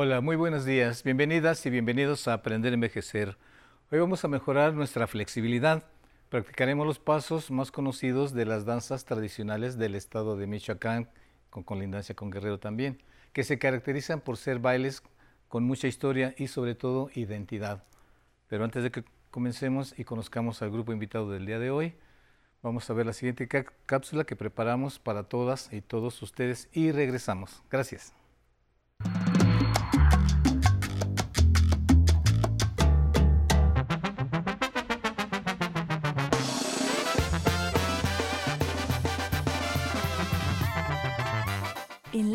Hola, muy buenos días. Bienvenidas y bienvenidos a Aprender a Envejecer. Hoy vamos a mejorar nuestra flexibilidad. Practicaremos los pasos más conocidos de las danzas tradicionales del estado de Michoacán, con colindancia con Guerrero también, que se caracterizan por ser bailes con mucha historia y sobre todo identidad. Pero antes de que comencemos y conozcamos al grupo invitado del día de hoy, vamos a ver la siguiente cápsula que preparamos para todas y todos ustedes y regresamos. Gracias.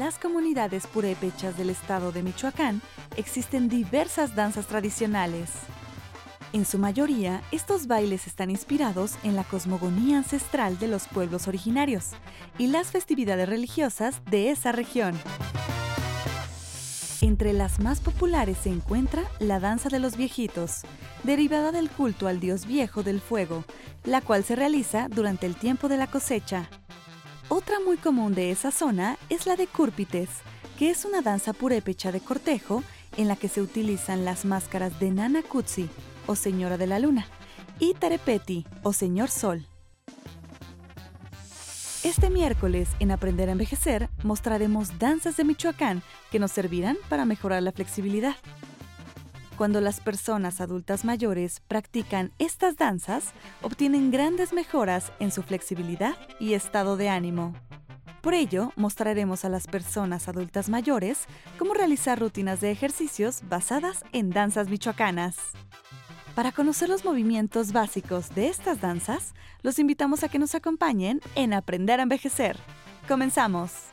Las comunidades purépechas del estado de Michoacán existen diversas danzas tradicionales. En su mayoría, estos bailes están inspirados en la cosmogonía ancestral de los pueblos originarios y las festividades religiosas de esa región. Entre las más populares se encuentra la danza de los viejitos, derivada del culto al dios viejo del fuego, la cual se realiza durante el tiempo de la cosecha. Otra muy común de esa zona es la de Cúrpites, que es una danza purépecha de cortejo en la que se utilizan las máscaras de Nana Kutsi, o Señora de la Luna, y Tarepeti, o Señor Sol. Este miércoles, en Aprender a Envejecer, mostraremos danzas de Michoacán que nos servirán para mejorar la flexibilidad. Cuando las personas adultas mayores practican estas danzas, obtienen grandes mejoras en su flexibilidad y estado de ánimo. Por ello, mostraremos a las personas adultas mayores cómo realizar rutinas de ejercicios basadas en danzas michoacanas. Para conocer los movimientos básicos de estas danzas, los invitamos a que nos acompañen en Aprender a Envejecer. Comenzamos.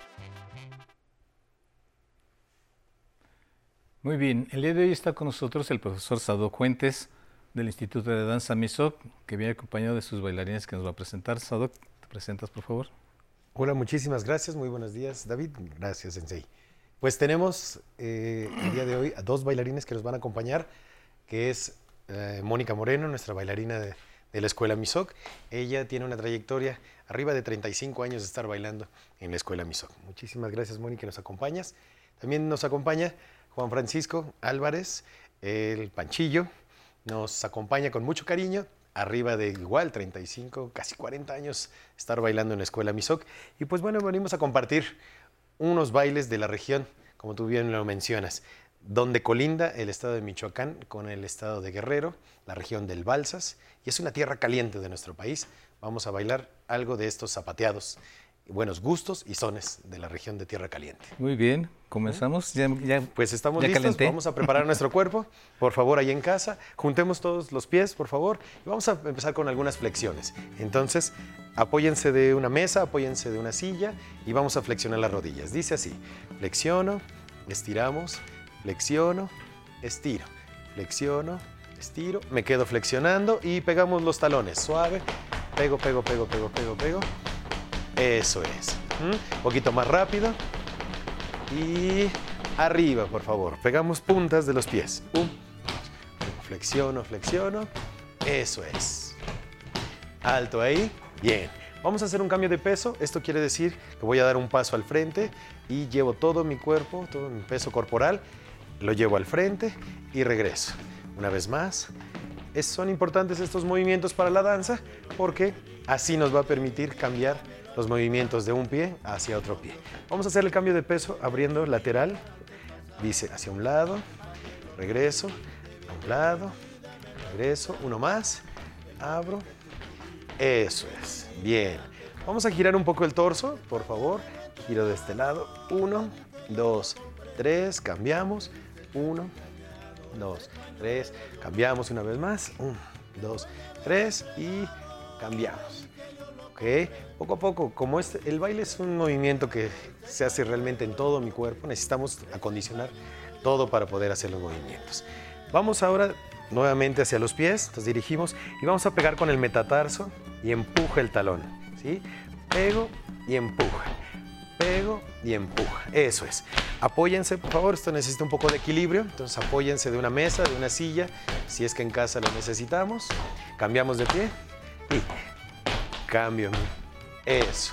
Muy bien, el día de hoy está con nosotros el profesor Sado Fuentes del Instituto de Danza MISOC, que viene acompañado de sus bailarines que nos va a presentar. Sadok, ¿te presentas por favor? Hola, muchísimas gracias, muy buenos días David, gracias Sensei. Pues tenemos eh, el día de hoy a dos bailarines que nos van a acompañar, que es eh, Mónica Moreno, nuestra bailarina de, de la escuela MISOC. Ella tiene una trayectoria arriba de 35 años de estar bailando en la escuela MISOC. Muchísimas gracias Mónica que nos acompañas. También nos acompaña Juan Francisco Álvarez, el Panchillo, nos acompaña con mucho cariño, arriba de igual 35, casi 40 años estar bailando en la escuela Misoc. Y pues bueno, venimos a compartir unos bailes de la región, como tú bien lo mencionas, donde colinda el estado de Michoacán con el estado de Guerrero, la región del Balsas, y es una tierra caliente de nuestro país. Vamos a bailar algo de estos zapateados buenos gustos y sones de la región de Tierra Caliente. Muy bien, comenzamos. Ya, pues estamos listos, vamos a preparar nuestro cuerpo. Por favor, ahí en casa, juntemos todos los pies, por favor, y vamos a empezar con algunas flexiones. Entonces, apóyense de una mesa, apóyense de una silla y vamos a flexionar las rodillas. Dice así, flexiono, estiramos, flexiono, estiro, flexiono, estiro, me quedo flexionando y pegamos los talones, suave, pego, pego, pego, pego, pego, pego eso es. Un poquito más rápido. Y arriba, por favor. Pegamos puntas de los pies. Flexiono, flexiono. Eso es. Alto ahí. Bien. Vamos a hacer un cambio de peso. Esto quiere decir que voy a dar un paso al frente y llevo todo mi cuerpo, todo mi peso corporal, lo llevo al frente y regreso. Una vez más. son importantes estos movimientos para la danza porque así nos va a permitir cambiar los movimientos de un pie hacia otro pie. Vamos a hacer el cambio de peso abriendo lateral, dice hacia un lado, regreso, a un lado, regreso, uno más, abro, eso es, bien. Vamos a girar un poco el torso, por favor, giro de este lado, uno, dos, tres, cambiamos, uno, dos, tres, cambiamos una vez más, uno, dos, tres y cambiamos. Poco a poco, como el baile es un movimiento que se hace realmente en todo mi cuerpo, necesitamos acondicionar todo para poder hacer los movimientos. Vamos ahora nuevamente hacia los pies, nos dirigimos y vamos a pegar con el metatarso y empuja el talón. ¿sí? Pego y empuja. Pego y empuja. Eso es. Apóyense, por favor. Esto necesita un poco de equilibrio. Entonces apóyense de una mesa, de una silla, si es que en casa lo necesitamos. Cambiamos de pie y cambio. Eso.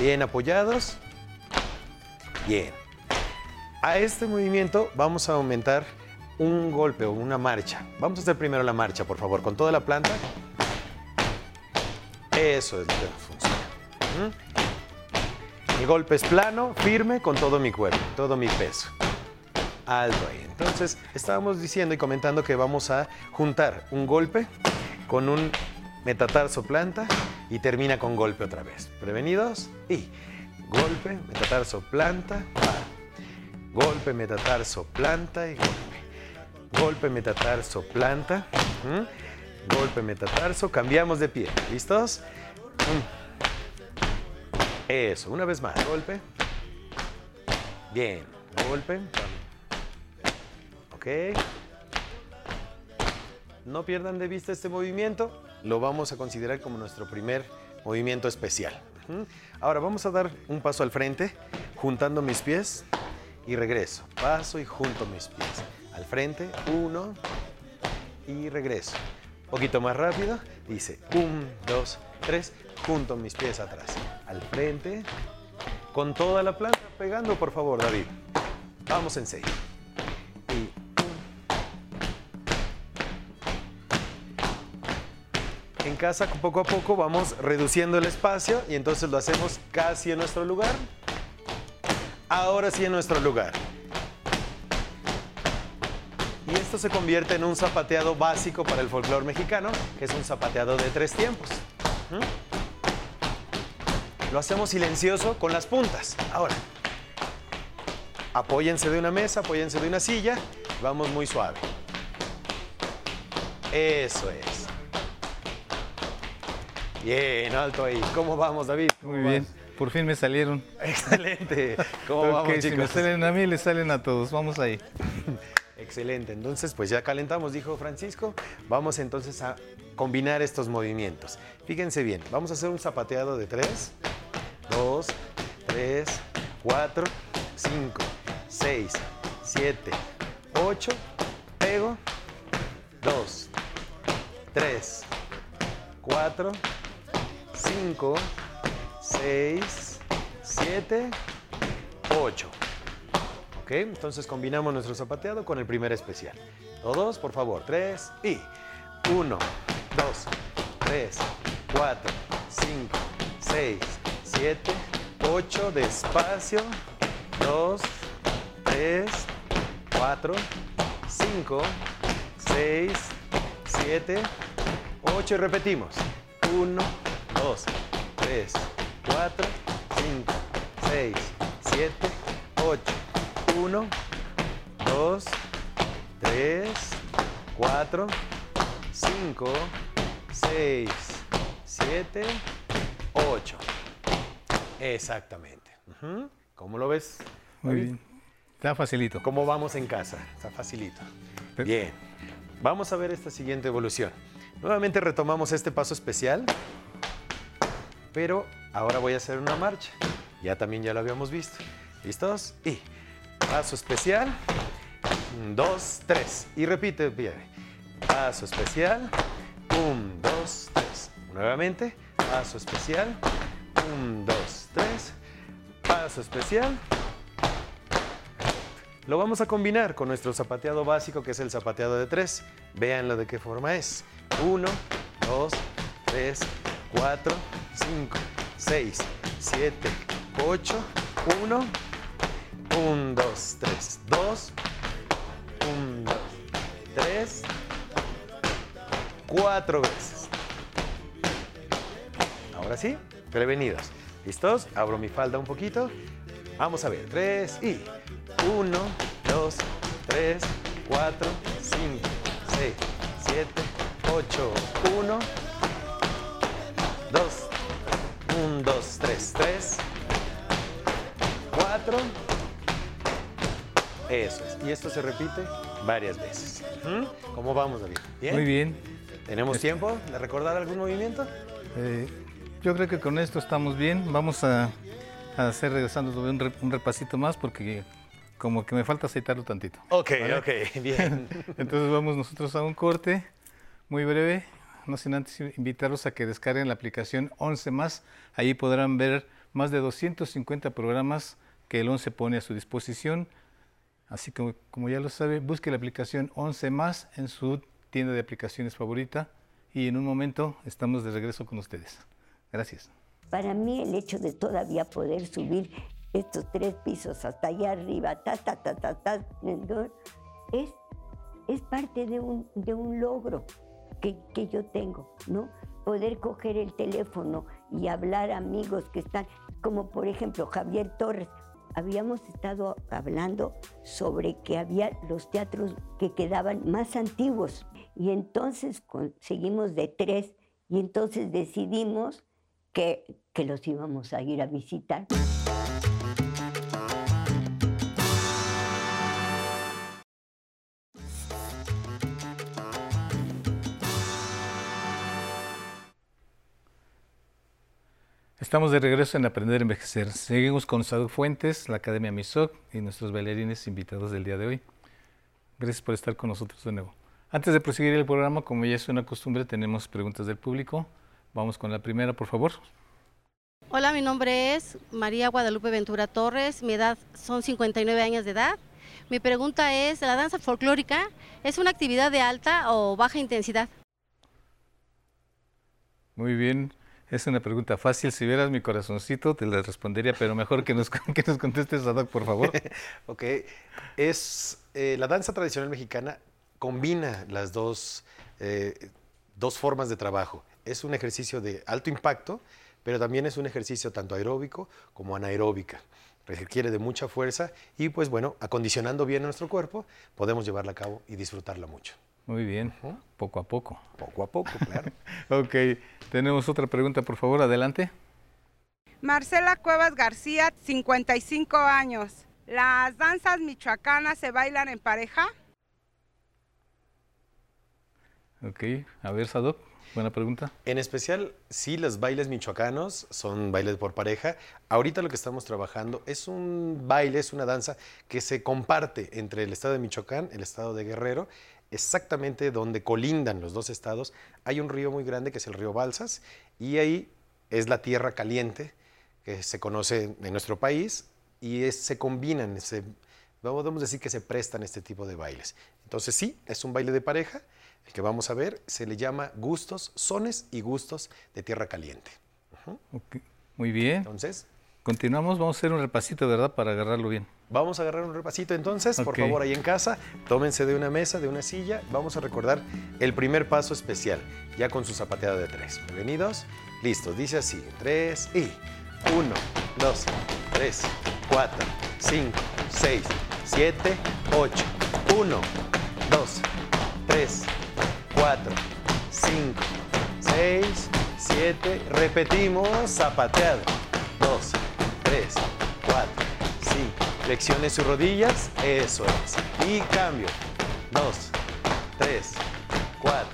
Bien apoyados. Bien. A este movimiento vamos a aumentar un golpe o una marcha. Vamos a hacer primero la marcha, por favor, con toda la planta. Eso es lo que funciona. El golpe es plano, firme, con todo mi cuerpo, todo mi peso. Alto ahí. Entonces, estábamos diciendo y comentando que vamos a juntar un golpe con un metatarso planta y termina con golpe otra vez. ¿Prevenidos? Y golpe, metatarso planta, golpe, metatarso planta y golpe. Golpe, metatarso planta, golpe, metatarso, cambiamos de pie. ¿Listos? Eso, una vez más, golpe. Bien, golpe. Ok. No pierdan de vista este movimiento, lo vamos a considerar como nuestro primer movimiento especial. Ahora vamos a dar un paso al frente, juntando mis pies y regreso. Paso y junto mis pies. Al frente, uno y regreso. Un poquito más rápido, dice un, dos, tres, junto mis pies atrás. Al frente, con toda la planta pegando, por favor, David. Vamos en seis. Poco a poco vamos reduciendo el espacio y entonces lo hacemos casi en nuestro lugar. Ahora sí en nuestro lugar. Y esto se convierte en un zapateado básico para el folclore mexicano, que es un zapateado de tres tiempos. ¿Mm? Lo hacemos silencioso con las puntas. Ahora, apóyense de una mesa, apóyense de una silla, vamos muy suave. Eso es. Bien, alto ahí. ¿Cómo vamos, David? Muy bien. Por fin me salieron. Excelente. ¿Cómo vamos, chicos? Si me salen a mí, le salen a todos. Vamos ahí. Excelente. Entonces, pues ya calentamos, dijo Francisco. Vamos entonces a combinar estos movimientos. Fíjense bien. Vamos a hacer un zapateado de 3, 2, 3, 4, 5, 6, 7, 8. Pego. 2, 3, 4, 5, 6, 7, 8. ¿Ok? Entonces combinamos nuestro zapateado con el primer especial. Todos, por favor. 3 y 1, 2, 3, 4, 5, 6, 7, 8. Despacio. 2, 3, 4, 5, 6, 7, 8. Y repetimos. 1, 2, 3, 4, 5, 6, 7, 8. 1, 2, 3, 4, 5, 6, 7, 8. Exactamente. ¿Cómo lo ves? Muy bien. Está facilito. ¿Cómo vamos en casa? Está facilito. Bien. Vamos a ver esta siguiente evolución. Nuevamente retomamos este paso especial, pero ahora voy a hacer una marcha. Ya también ya lo habíamos visto. ¿Listos? Y paso especial, dos, tres. Y repite. Paso especial, un, dos, tres. Nuevamente, paso especial, un, dos, tres. Paso especial. Lo vamos a combinar con nuestro zapateado básico, que es el zapateado de tres. Véanlo de qué forma es. 1, 2, 3, 4, 5, 6, 7, 8, 1, 1, 2, 3, 2, 1, 2, 3, 4 veces. Ahora sí, prevenidos. ¿Listos? Abro mi falda un poquito. Vamos a ver. 3 y 1, 2, 3, 4, 5, 6, 7, 8, 1, 2, 1, 2, 3, 3, 4. Eso es. Y esto se repite varias veces. ¿Cómo vamos, David? ¿Bien? Muy bien. ¿Tenemos tiempo de recordar algún movimiento? Eh, yo creo que con esto estamos bien. Vamos a, hacer regresando un, un repasito más porque como que me falta aceitarlo tantito. Ok, ok, bien. Entonces vamos nosotros a un corte muy breve, no sin antes invitarlos a que descarguen la aplicación 11 más. Allí podrán ver más de 250 programas que el 11 pone a su disposición Así que como ya lo sabe, busque la aplicación 11 más en su tienda de aplicaciones favorita y en un momento estamos de regreso con ustedes. Gracias. Para mí el hecho de todavía poder subir estos tres pisos hasta allá arriba, ta, ta, ta, ta, ta, es, es parte de un, de un logro que, yo tengo, ¿no? Poder coger el teléfono y hablar a amigos que están, como por ejemplo Javier Torres, habíamos estado hablando sobre que había los teatros que quedaban más antiguos y entonces conseguimos de tres y entonces decidimos que, que los íbamos a ir a visitar. Estamos de regreso en Aprender a Envejecer. Seguimos con Saduk Fuentes, la Academia MISOC y nuestros bailarines invitados del día de hoy. Gracias por estar con nosotros de nuevo. Antes de proseguir el programa, como ya es una costumbre, tenemos preguntas del público. Vamos con la primera, por favor. Hola, mi nombre es María Guadalupe Ventura Torres. Mi edad son 59 años de edad. Mi pregunta es, ¿la danza folclórica es una actividad de alta o baja intensidad? Muy bien. Es una pregunta fácil. Si vieras mi corazoncito, te la respondería, pero mejor que nos, que nos contestes, Doc, por favor. ok. Es, eh, la danza tradicional mexicana combina las dos, eh, dos formas de trabajo. Es un ejercicio de alto impacto, pero también es un ejercicio tanto aeróbico como anaeróbica. Requiere de mucha fuerza y, pues bueno, acondicionando bien nuestro cuerpo, podemos llevarla a cabo y disfrutarla mucho. Muy bien, poco a poco. Poco a poco, claro. ok, tenemos otra pregunta, por favor, adelante. Marcela Cuevas García, 55 años. ¿Las danzas michoacanas se bailan en pareja? Ok, a ver, Sadok, buena pregunta. En especial, sí, los bailes michoacanos son bailes por pareja. Ahorita lo que estamos trabajando es un baile, es una danza que se comparte entre el estado de Michoacán, el estado de Guerrero exactamente donde colindan los dos estados, hay un río muy grande que es el río Balsas y ahí es la tierra caliente que se conoce en nuestro país y se combinan, se, podemos decir que se prestan este tipo de bailes. Entonces sí, es un baile de pareja, el que vamos a ver se le llama gustos, sones y gustos de tierra caliente. Muy bien. Entonces, continuamos, vamos a hacer un repasito, ¿verdad? Para agarrarlo bien. Vamos a agarrar un repasito entonces, por favor, ahí en casa, tómense de una mesa, de una silla, vamos a recordar el primer paso especial, ya con su zapateada de tres. Bienvenidos, listos, dice así, tres y uno, dos, tres, cuatro, cinco, seis, siete, ocho, uno, dos, tres, cuatro, cinco, seis, siete, repetimos, zapateado, dos, tres, Flexione sus rodillas, eso es. Y cambio. Dos, tres, cuatro,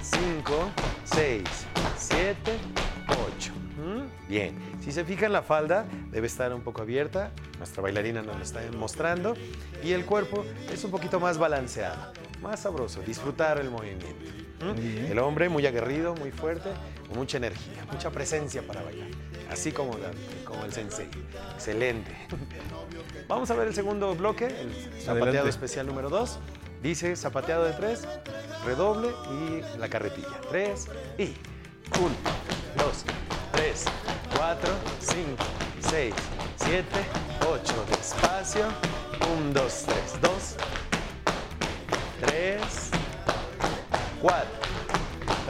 cinco, seis, siete, ocho. ¿Mm? Bien. Si se fijan, la falda debe estar un poco abierta. Nuestra bailarina nos lo está mostrando. Y el cuerpo es un poquito más balanceado, más sabroso. Disfrutar el movimiento. ¿Mm? El hombre muy aguerrido, muy fuerte, con mucha energía, mucha presencia para bailar. Así como, como el sensei. Excelente. Vamos a ver el segundo bloque, el zapateado especial número 2. Dice zapateado de 3, redoble y la carretilla. 3 y 1, 2, 3, 4, 5, 6, 7, 8. Despacio. 1, 2, 3, 2, 3, 4.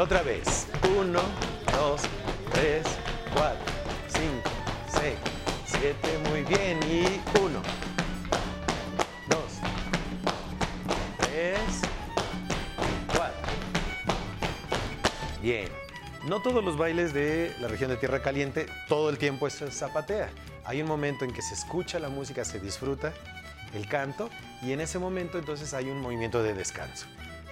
Otra vez. 1, 2, 3, 4, 5, 6, muy bien. Y uno, dos, tres, cuatro. Bien. No todos los bailes de la región de Tierra Caliente todo el tiempo es zapatea. Hay un momento en que se escucha la música, se disfruta el canto y en ese momento entonces hay un movimiento de descanso.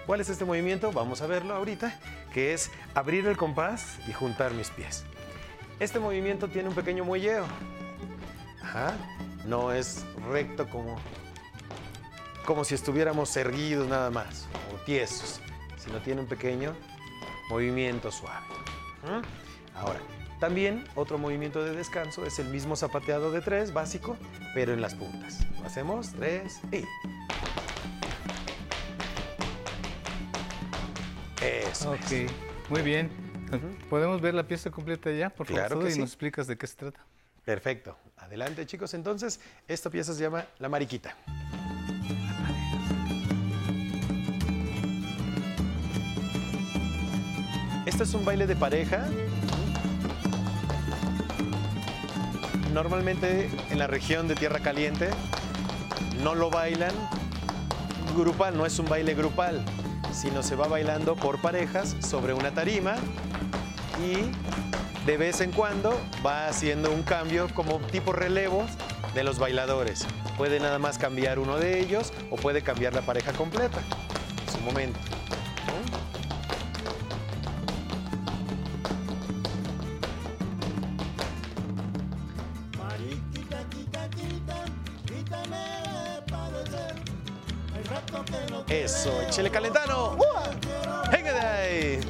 ¿Cuál es este movimiento? Vamos a verlo ahorita, que es abrir el compás y juntar mis pies. Este movimiento tiene un pequeño muelleo. No es recto como, como si estuviéramos erguidos nada más, o tiesos, sino tiene un pequeño movimiento suave. Ahora, También otro movimiento de descanso es el mismo zapateado de tres, básico, pero en las puntas. Hacemos, tres y... Ok, muy bien. ¿Podemos ver la pieza completa ya, por favor? Claro y nos explicas de qué se trata. Perfecto. Adelante, chicos. Entonces, esta pieza se llama La Mariquita. Este es un baile de pareja. Normalmente en la región de Tierra Caliente no lo bailan grupal, no es un baile grupal, sino se va bailando por parejas sobre una tarima y de vez en cuando va haciendo un cambio como tipo relevo de los bailadores. Puede nada más cambiar uno de ellos o puede cambiar la pareja completa en su momento. Chile Calentano. Venga de ahí.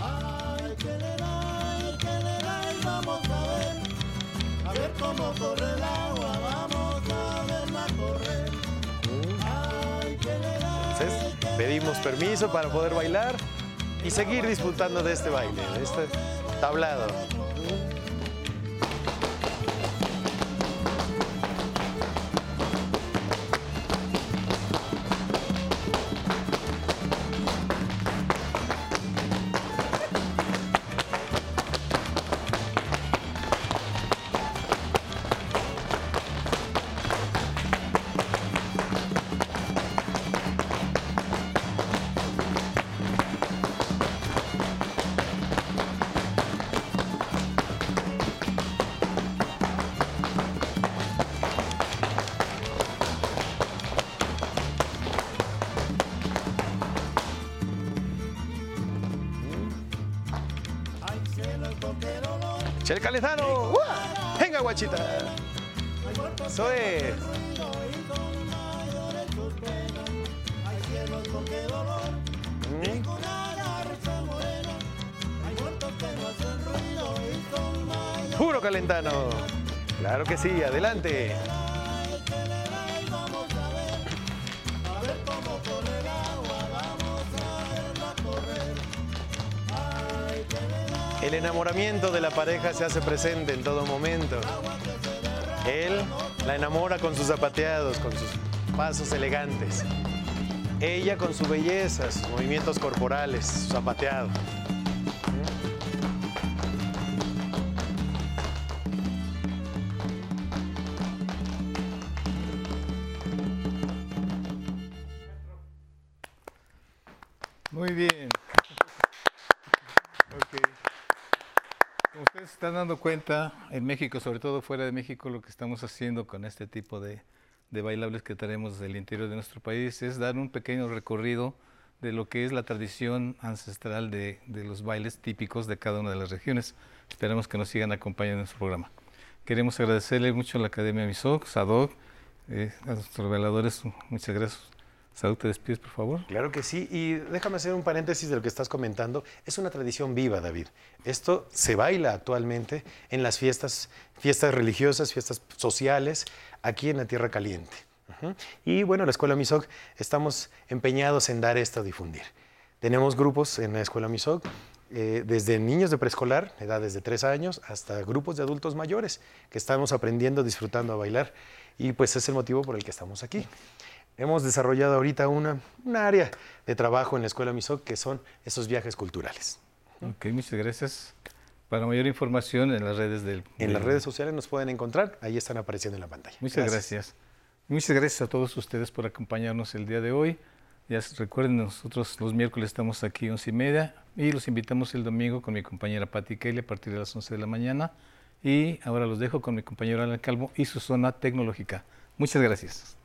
A ver. A ver cómo corre el agua, vamos a verla correr. Entonces, pedimos permiso para poder bailar y seguir disfrutando de este baile, de este tablado. Chel Calezano. Venga, guachita. Eso es. Puro calentano. Claro que sí, adelante. El enamoramiento de la pareja se hace presente en todo momento. Él la enamora con sus zapateados, con sus pasos elegantes. Ella con su belleza, sus movimientos corporales, su zapateado. Muy bien. ustedes se están dando cuenta, en México, sobre todo fuera de México, lo que estamos haciendo con este tipo de, bailables que tenemos del interior de nuestro país es dar un pequeño recorrido de lo que es la tradición ancestral de, los bailes típicos de cada una de las regiones. Esperamos que nos sigan acompañando en nuestro programa. Queremos agradecerle mucho a la Academia MISOC, SADOC, eh, a nuestros bailadores, muchas gracias Salud, te despides, por favor. Claro que sí. Y déjame hacer un paréntesis de lo que estás comentando. Es una tradición viva, David. Esto se baila actualmente en las fiestas, fiestas religiosas, fiestas sociales, aquí en la Tierra Caliente. Y bueno, la Escuela MISOC estamos empeñados en dar esto a difundir. Tenemos grupos en la Escuela MISOC, eh, desde niños de preescolar, edades de tres años, hasta grupos de adultos mayores, que estamos aprendiendo, disfrutando a bailar. Y pues es el motivo por el que estamos aquí. Hemos desarrollado ahorita una, área de trabajo en la Escuela MISOC que son esos viajes culturales. Ok, muchas gracias. Para mayor información en las redes del... En las redes sociales nos pueden encontrar, ahí están apareciendo en la pantalla. Muchas gracias. Muchas gracias a todos ustedes por acompañarnos el día de hoy. Ya recuerden, nosotros los miércoles estamos aquí once y media y los invitamos el domingo con mi compañera Patti Kelly a partir de las 11 de la mañana. Y ahora los dejo con mi compañero Alan Calvo y su zona tecnológica. Muchas gracias.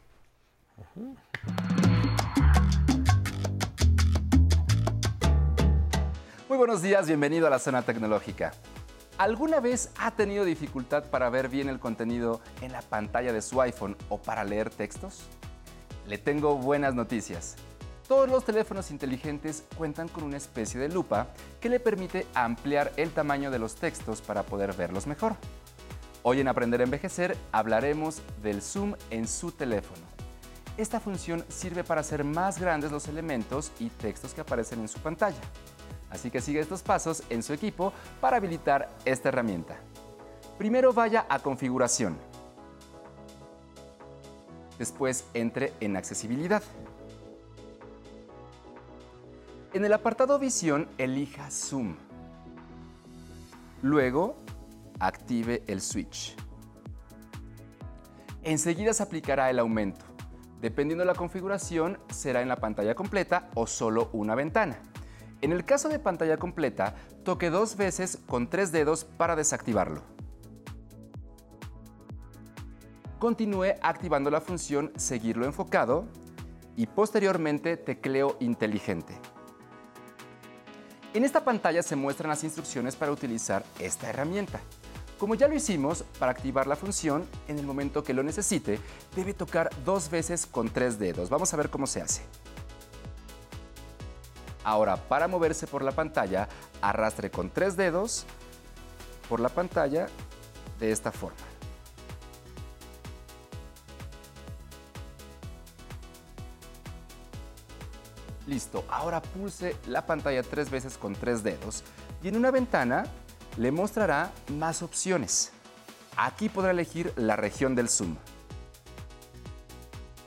Muy buenos días, bienvenido a la zona tecnológica. ¿Alguna vez ha tenido dificultad para ver bien el contenido en la pantalla de su iPhone o para leer textos? Le tengo buenas noticias. Todos los teléfonos inteligentes cuentan con una especie de lupa que le permite ampliar el tamaño de los textos para poder verlos mejor. Hoy en Aprender a Envejecer hablaremos del zoom en su teléfono. Esta función sirve para hacer más grandes los elementos y textos que aparecen en su pantalla. Así que sigue estos pasos en su equipo para habilitar esta herramienta. Primero vaya a Configuración. Después entre en Accesibilidad. En el apartado Visión elija Zoom. Luego active el switch. Enseguida se aplicará el aumento. Dependiendo de la configuración, será en la pantalla completa o solo una ventana. En el caso de pantalla completa, toque dos veces con tres dedos para desactivarlo. Continúe activando la función Seguirlo enfocado y posteriormente tecleo inteligente. En esta pantalla se muestran las instrucciones para utilizar esta herramienta. Como ya lo hicimos, para activar la función, en el momento que lo necesite, debe tocar dos veces con tres dedos. Vamos a ver cómo se hace. Ahora, para moverse por la pantalla, arrastre con tres dedos por la pantalla de esta forma. Listo, ahora pulse la pantalla tres veces con tres dedos y en una ventana le mostrará más opciones. Aquí podrá elegir la región del zoom.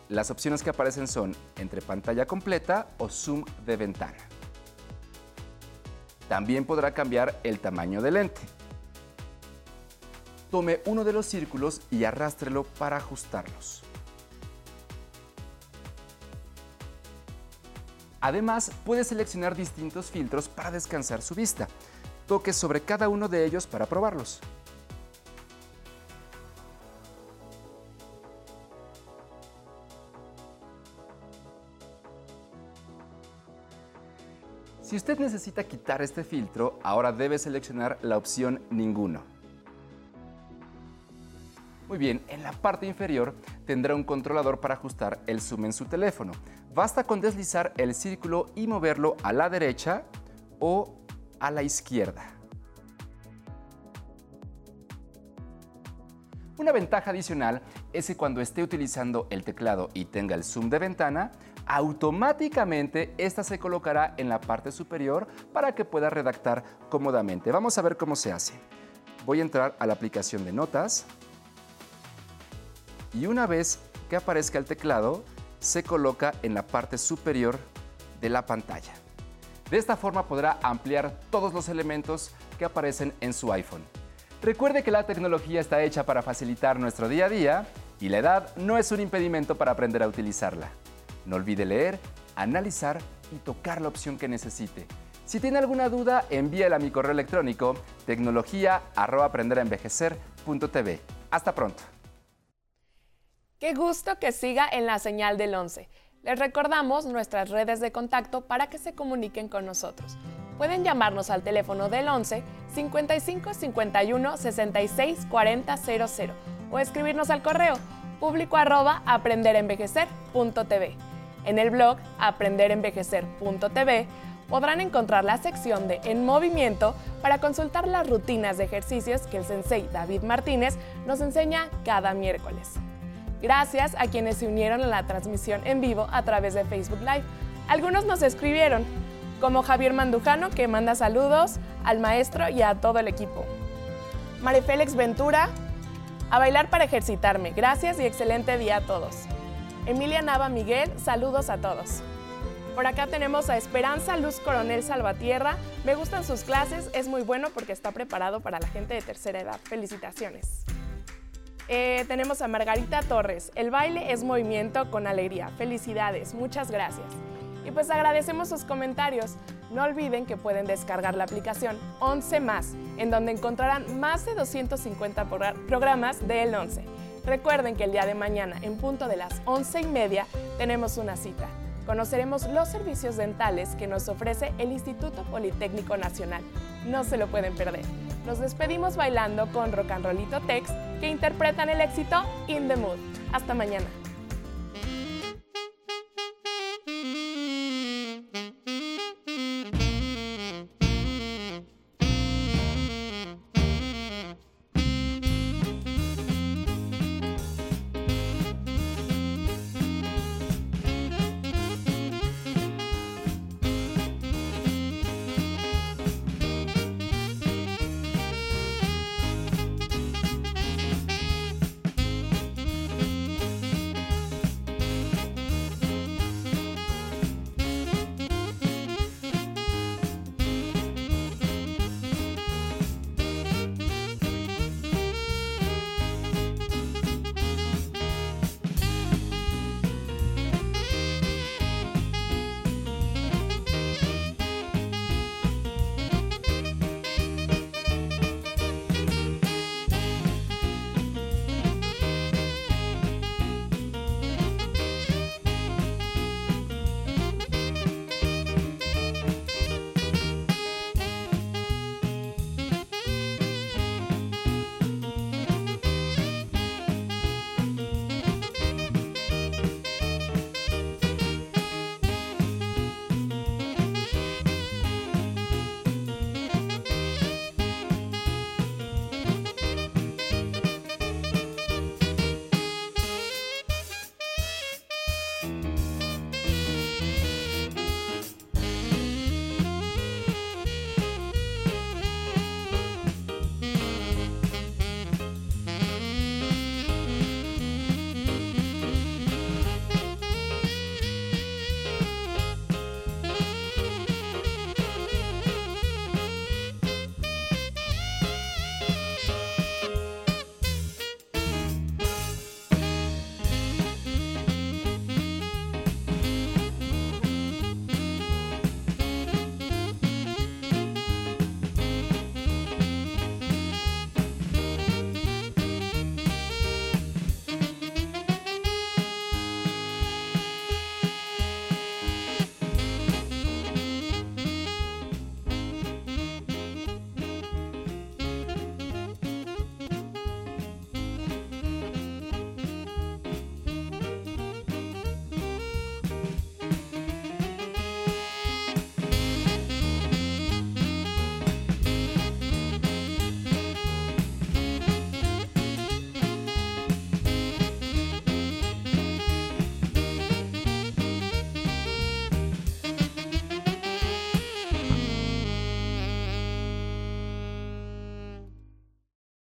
Las opciones que aparecen son entre pantalla completa o zoom de ventana. También podrá cambiar el tamaño del lente. Tome uno de los círculos y arrástrelo para ajustarlos. Además, puede seleccionar distintos filtros para descansar su vista. Toque sobre cada uno de ellos para probarlos. Si usted necesita quitar este filtro, ahora debe seleccionar la opción Ninguno. Muy bien, en la parte inferior tendrá un controlador para ajustar el zoom en su teléfono. Basta con deslizar el círculo y moverlo a la derecha o a la izquierda. Una ventaja adicional es que cuando esté utilizando el teclado y tenga el zoom de ventana, automáticamente esta se colocará en la parte superior para que pueda redactar cómodamente. Vamos a ver cómo se hace. Voy a entrar a la aplicación de notas y una vez que aparezca el teclado, se coloca en la parte superior de la pantalla. De esta forma podrá ampliar todos los elementos que aparecen en su iPhone. Recuerde que la tecnología está hecha para facilitar nuestro día a día y la edad no es un impedimento para aprender a utilizarla. No olvide leer, analizar y tocar la opción que necesite. Si tiene alguna duda, envíela a mi correo electrónico tecnología@aprenderaenvejecer.tv. Hasta pronto. Qué gusto que siga en la señal del 11. Les recordamos nuestras redes de contacto para que se comuniquen con nosotros. Pueden llamarnos al teléfono del 11 55 51 66 40 00 o escribirnos al correo público arroba aprenderenvejecer.tv. En el blog aprenderenvejecer.tv podrán encontrar la sección de En Movimiento para consultar las rutinas de ejercicios que el sensei David Martínez nos enseña cada miércoles. Gracias a quienes se unieron a la transmisión en vivo a través de Facebook Live. Algunos nos escribieron, como Javier Mandujano, que manda saludos al maestro y a todo el equipo. Félix Ventura, a bailar para ejercitarme. Gracias y excelente día a todos. Emilia Nava Miguel, saludos a todos. Por acá tenemos a Esperanza Luz Coronel Salvatierra. Me gustan sus clases, es muy bueno porque está preparado para la gente de tercera edad. Felicitaciones. Eh, tenemos a Margarita Torres. El baile es movimiento con alegría. Felicidades, muchas gracias. Y pues agradecemos sus comentarios. No olviden que pueden descargar la aplicación 11 más, en donde encontrarán más de 250 programas de El 11 Recuerden que el día de mañana, en punto de las once y media, tenemos una cita. conoceremos los servicios dentales que nos ofrece el Instituto Politécnico Nacional. No se lo pueden perder. Nos despedimos bailando con Rock and Rollito Tex que interpretan el éxito In the Mood. Hasta mañana.